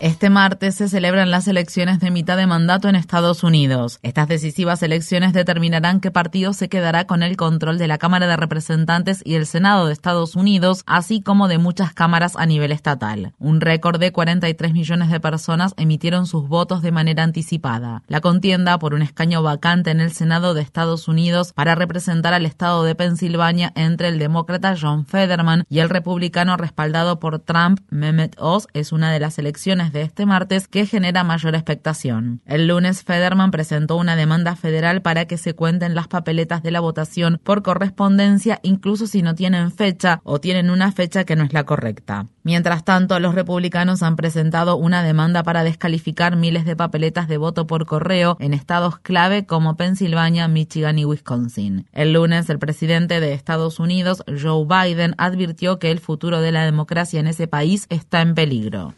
Este martes se celebran las elecciones de mitad de mandato en Estados Unidos. Estas decisivas elecciones determinarán qué partido se quedará con el control de la Cámara de Representantes y el Senado de Estados Unidos, así como de muchas cámaras a nivel estatal. Un récord de 43 millones de personas emitieron sus votos de manera anticipada. La contienda por un escaño vacante en el Senado de Estados Unidos para representar al estado de Pensilvania entre el demócrata John Federman y el republicano respaldado por Trump, Mehmet Oz, es una de las elecciones de este martes que genera mayor expectación. El lunes, Federman presentó una demanda federal para que se cuenten las papeletas de la votación por correspondencia, incluso si no tienen fecha o tienen una fecha que no es la correcta. Mientras tanto, los republicanos han presentado una demanda para descalificar miles de papeletas de voto por correo en estados clave como Pensilvania, Michigan y Wisconsin. El lunes, el presidente de Estados Unidos, Joe Biden, advirtió que el futuro de la democracia en ese país está en peligro.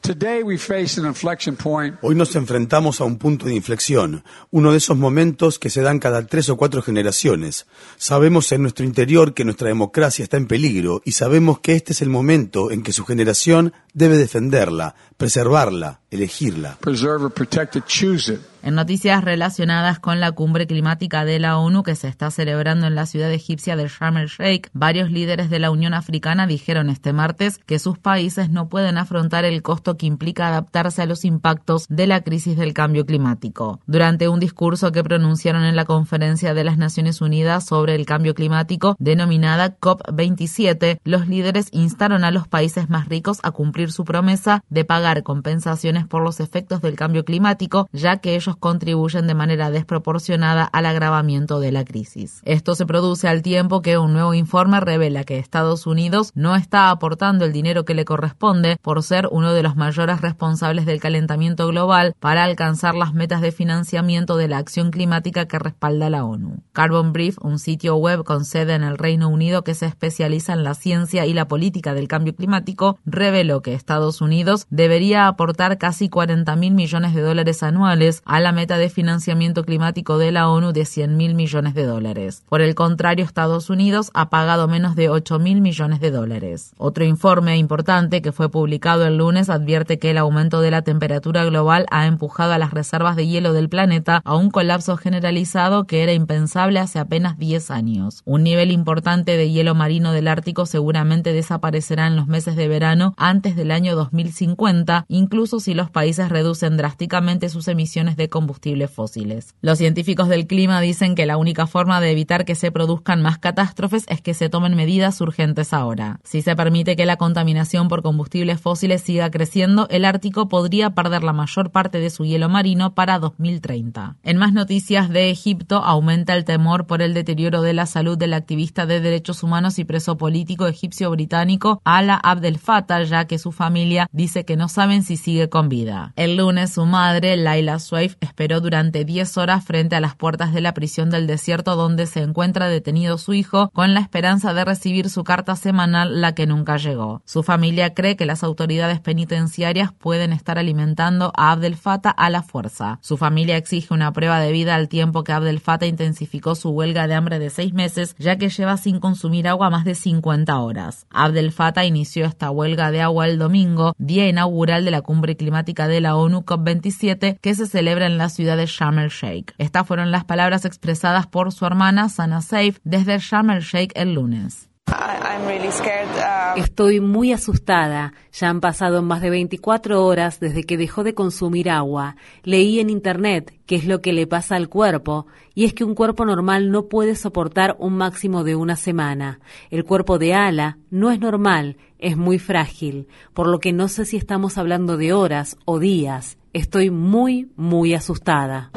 Hoy nos enfrentamos a un punto de inflexión, uno de esos momentos que se dan cada tres o cuatro generaciones. Sabemos en nuestro interior que nuestra democracia está en peligro y sabemos que este es el momento en que su generación debe defenderla, preservarla, elegirla. En noticias relacionadas con la cumbre climática de la ONU que se está celebrando en la ciudad egipcia de Sharm el Sheikh, varios líderes de la Unión Africana dijeron este martes que sus países no pueden afrontar el costo que implica adaptarse a los impactos de la crisis del cambio climático. Durante un discurso que pronunciaron en la conferencia de las Naciones Unidas sobre el cambio climático denominada COP27, los líderes instaron a los países más ricos a cumplir su promesa de pagar compensaciones por los efectos del cambio climático, ya que ellos contribuyen de manera desproporcionada al agravamiento de la crisis. Esto se produce al tiempo que un nuevo informe revela que Estados Unidos no está aportando el dinero que le corresponde por ser uno de los mayores responsables del calentamiento global para alcanzar las metas de financiamiento de la acción climática que respalda la ONU. Carbon Brief, un sitio web con sede en el Reino Unido que se especializa en la ciencia y la política del cambio climático, reveló que Estados Unidos debería aportar casi 40 mil millones de dólares anuales a la meta de financiamiento climático de la ONU de 100 mil millones de dólares. Por el contrario, Estados Unidos ha pagado menos de 8 mil millones de dólares. Otro informe importante que fue publicado el lunes advierte que el aumento de la temperatura global ha empujado a las reservas de hielo del planeta a un colapso generalizado que era impensable hace apenas 10 años. Un nivel importante de hielo marino del Ártico seguramente desaparecerá en los meses de verano antes del año 2050, incluso si los países reducen drásticamente sus emisiones de combustibles fósiles. Los científicos del clima dicen que la única forma de evitar que se produzcan más catástrofes es que se tomen medidas urgentes ahora. Si se permite que la contaminación por combustibles fósiles siga creciendo, el Ártico podría perder la mayor parte de su hielo marino para 2030. En más noticias de Egipto, aumenta el temor por el deterioro de la salud del activista de derechos humanos y preso político egipcio-británico Ala Abdel Fattah, ya que su familia dice que no saben si sigue con vida. El lunes, su madre, Laila Swaif, esperó durante 10 horas frente a las puertas de la prisión del desierto donde se encuentra detenido su hijo con la esperanza de recibir su carta semanal, la que nunca llegó. Su familia cree que las autoridades penitenciarias pueden estar alimentando a Abdel Fattah a la fuerza. Su familia exige una prueba de vida al tiempo que Abdel Fattah intensificó su huelga de hambre de seis meses, ya que lleva sin consumir agua más de 50 horas. Abdel Fattah inició esta huelga de agua el domingo, día inaugural de la cumbre climática de la ONU COP27, que se celebra en la ciudad de Sharm el Sheikh. Estas fueron las palabras expresadas por su hermana Sana Saif desde Sharm el Sheikh el lunes. Uh, Estoy muy asustada. Ya han pasado más de 24 horas desde que dejó de consumir agua. Leí en Internet qué es lo que le pasa al cuerpo, y es que un cuerpo normal no puede soportar un máximo de una semana. El cuerpo de Ala no es normal, es muy frágil, por lo que no sé si estamos hablando de horas o días. Estoy muy, muy asustada.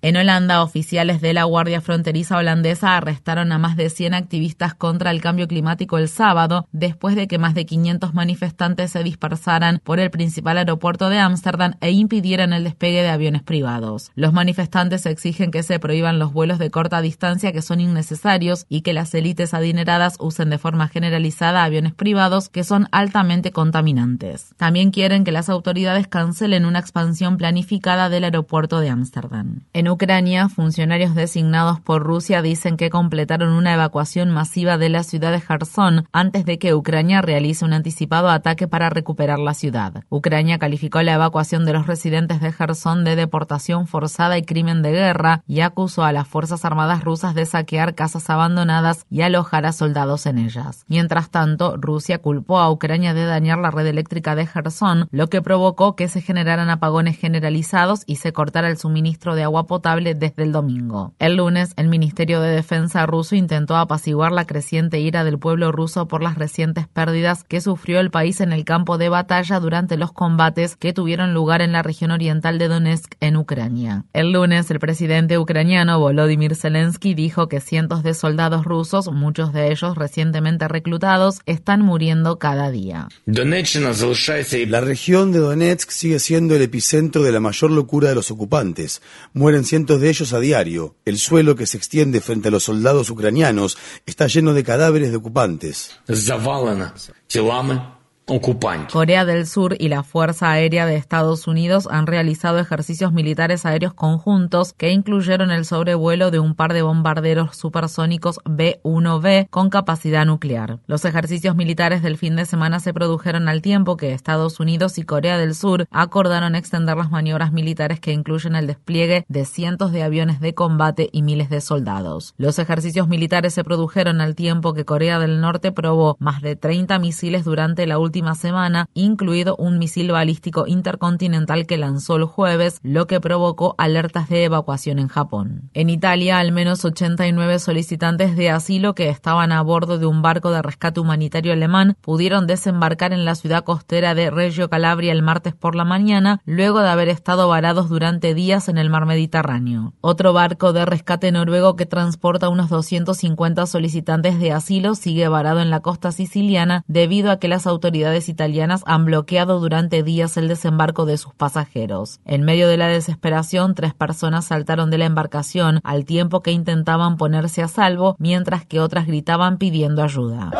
En Holanda, oficiales de la Guardia Fronteriza holandesa arrestaron a más de 100 activistas contra el cambio climático el sábado, después de que más de 500 manifestantes se dispersaran por el principal aeropuerto de Ámsterdam e impidieran el despegue de aviones privados. Los manifestantes exigen que se prohíban los vuelos de corta distancia que son innecesarios y que las élites adineradas usen de forma generalizada aviones privados que son altamente contaminantes. También quieren que las autoridades cancelen una expansión planificada del aeropuerto de Ámsterdam. En Ucrania, funcionarios designados por Rusia dicen que completaron una evacuación masiva de la ciudad de Kherson antes de que Ucrania realice un anticipado ataque para recuperar la ciudad. Ucrania calificó la evacuación de los residentes de Kherson de deportación forzada y crimen de guerra y acusó a las Fuerzas Armadas rusas de saquear casas abandonadas y alojar a soldados en ellas. Mientras tanto, Rusia culpó a Ucrania de dañar la red eléctrica de Kherson, lo que provocó que se generaran apagones generalizados y se cortara el suministro de agua potable desde el domingo. El lunes, el Ministerio de Defensa ruso intentó apaciguar la creciente ira del pueblo ruso por las recientes pérdidas que sufrió el país en el campo de batalla durante los combates que tuvieron lugar en la región oriental de Donetsk en Ucrania. El lunes, el presidente ucraniano Volodymyr Zelensky dijo que cientos de soldados rusos, muchos de ellos recientemente reclutados, están muriendo cada día. La región de Donetsk sigue siendo el epicentro de la mayor locura de los ocupantes. Mueren cientos de ellos a diario. El suelo que se extiende frente a los soldados ucranianos está lleno de cadáveres de ocupantes. Corea del Sur y la Fuerza Aérea de Estados Unidos han realizado ejercicios militares aéreos conjuntos que incluyeron el sobrevuelo de un par de bombarderos supersónicos B-1B con capacidad nuclear. Los ejercicios militares del fin de semana se produjeron al tiempo que Estados Unidos y Corea del Sur acordaron extender las maniobras militares que incluyen el despliegue de cientos de aviones de combate y miles de soldados. Los ejercicios militares se produjeron al tiempo que Corea del Norte probó más de 30 misiles durante la última semana, incluido un misil balístico intercontinental que lanzó el jueves, lo que provocó alertas de evacuación en Japón. En Italia, al menos 89 solicitantes de asilo que estaban a bordo de un barco de rescate humanitario alemán pudieron desembarcar en la ciudad costera de Reggio Calabria el martes por la mañana, luego de haber estado varados durante días en el mar Mediterráneo. Otro barco de rescate noruego que transporta unos 250 solicitantes de asilo sigue varado en la costa siciliana debido a que las autoridades italianas han bloqueado durante días el desembarco de sus pasajeros. En medio de la desesperación, tres personas saltaron de la embarcación al tiempo que intentaban ponerse a salvo, mientras que otras gritaban pidiendo ayuda.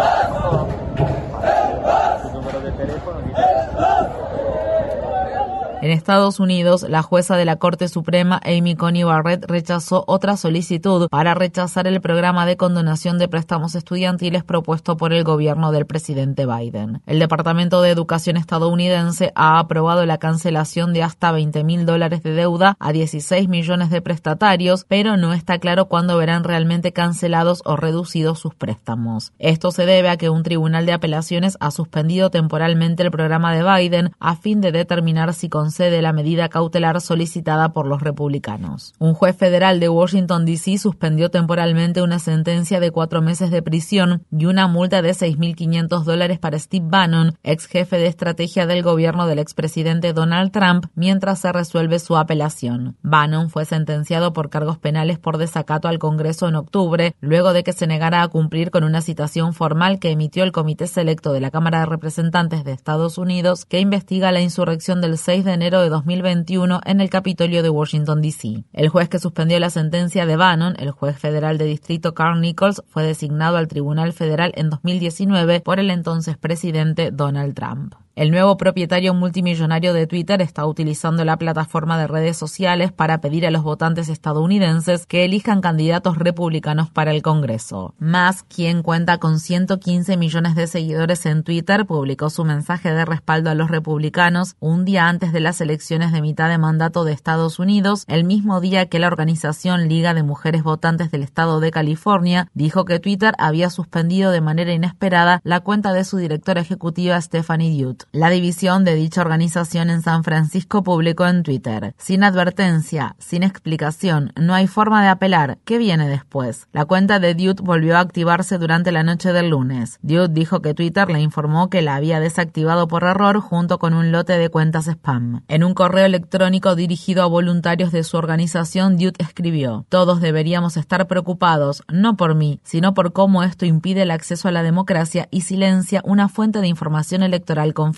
En Estados Unidos, la jueza de la Corte Suprema, Amy Coney Barrett, rechazó otra solicitud para rechazar el programa de condonación de préstamos estudiantiles propuesto por el gobierno del presidente Biden. El Departamento de Educación estadounidense ha aprobado la cancelación de hasta 20 mil dólares de deuda a 16 millones de prestatarios, pero no está claro cuándo verán realmente cancelados o reducidos sus préstamos. Esto se debe a que un tribunal de apelaciones ha suspendido temporalmente el programa de Biden a fin de determinar si con concede la medida cautelar solicitada por los republicanos. Un juez federal de Washington, D.C. suspendió temporalmente una sentencia de cuatro meses de prisión y una multa de 6.500 dólares para Steve Bannon, ex jefe de estrategia del gobierno del expresidente Donald Trump, mientras se resuelve su apelación. Bannon fue sentenciado por cargos penales por desacato al Congreso en octubre, luego de que se negara a cumplir con una citación formal que emitió el Comité Selecto de la Cámara de Representantes de Estados Unidos que investiga la insurrección del 6 de enero de 2021 en el Capitolio de Washington, D.C. El juez que suspendió la sentencia de Bannon, el juez federal de distrito Carl Nichols, fue designado al Tribunal Federal en 2019 por el entonces presidente Donald Trump. El nuevo propietario multimillonario de Twitter está utilizando la plataforma de redes sociales para pedir a los votantes estadounidenses que elijan candidatos republicanos para el Congreso. Musk, quien cuenta con 115 millones de seguidores en Twitter, publicó su mensaje de respaldo a los republicanos un día antes de las elecciones de mitad de mandato de Estados Unidos, el mismo día que la organización Liga de Mujeres Votantes del Estado de California dijo que Twitter había suspendido de manera inesperada la cuenta de su directora ejecutiva Stephanie Dutt. La división de dicha organización en San Francisco publicó en Twitter, sin advertencia, sin explicación, no hay forma de apelar, ¿qué viene después? La cuenta de Dude volvió a activarse durante la noche del lunes. Dude dijo que Twitter le informó que la había desactivado por error junto con un lote de cuentas spam. En un correo electrónico dirigido a voluntarios de su organización, Dude escribió, todos deberíamos estar preocupados, no por mí, sino por cómo esto impide el acceso a la democracia y silencia una fuente de información electoral confiable.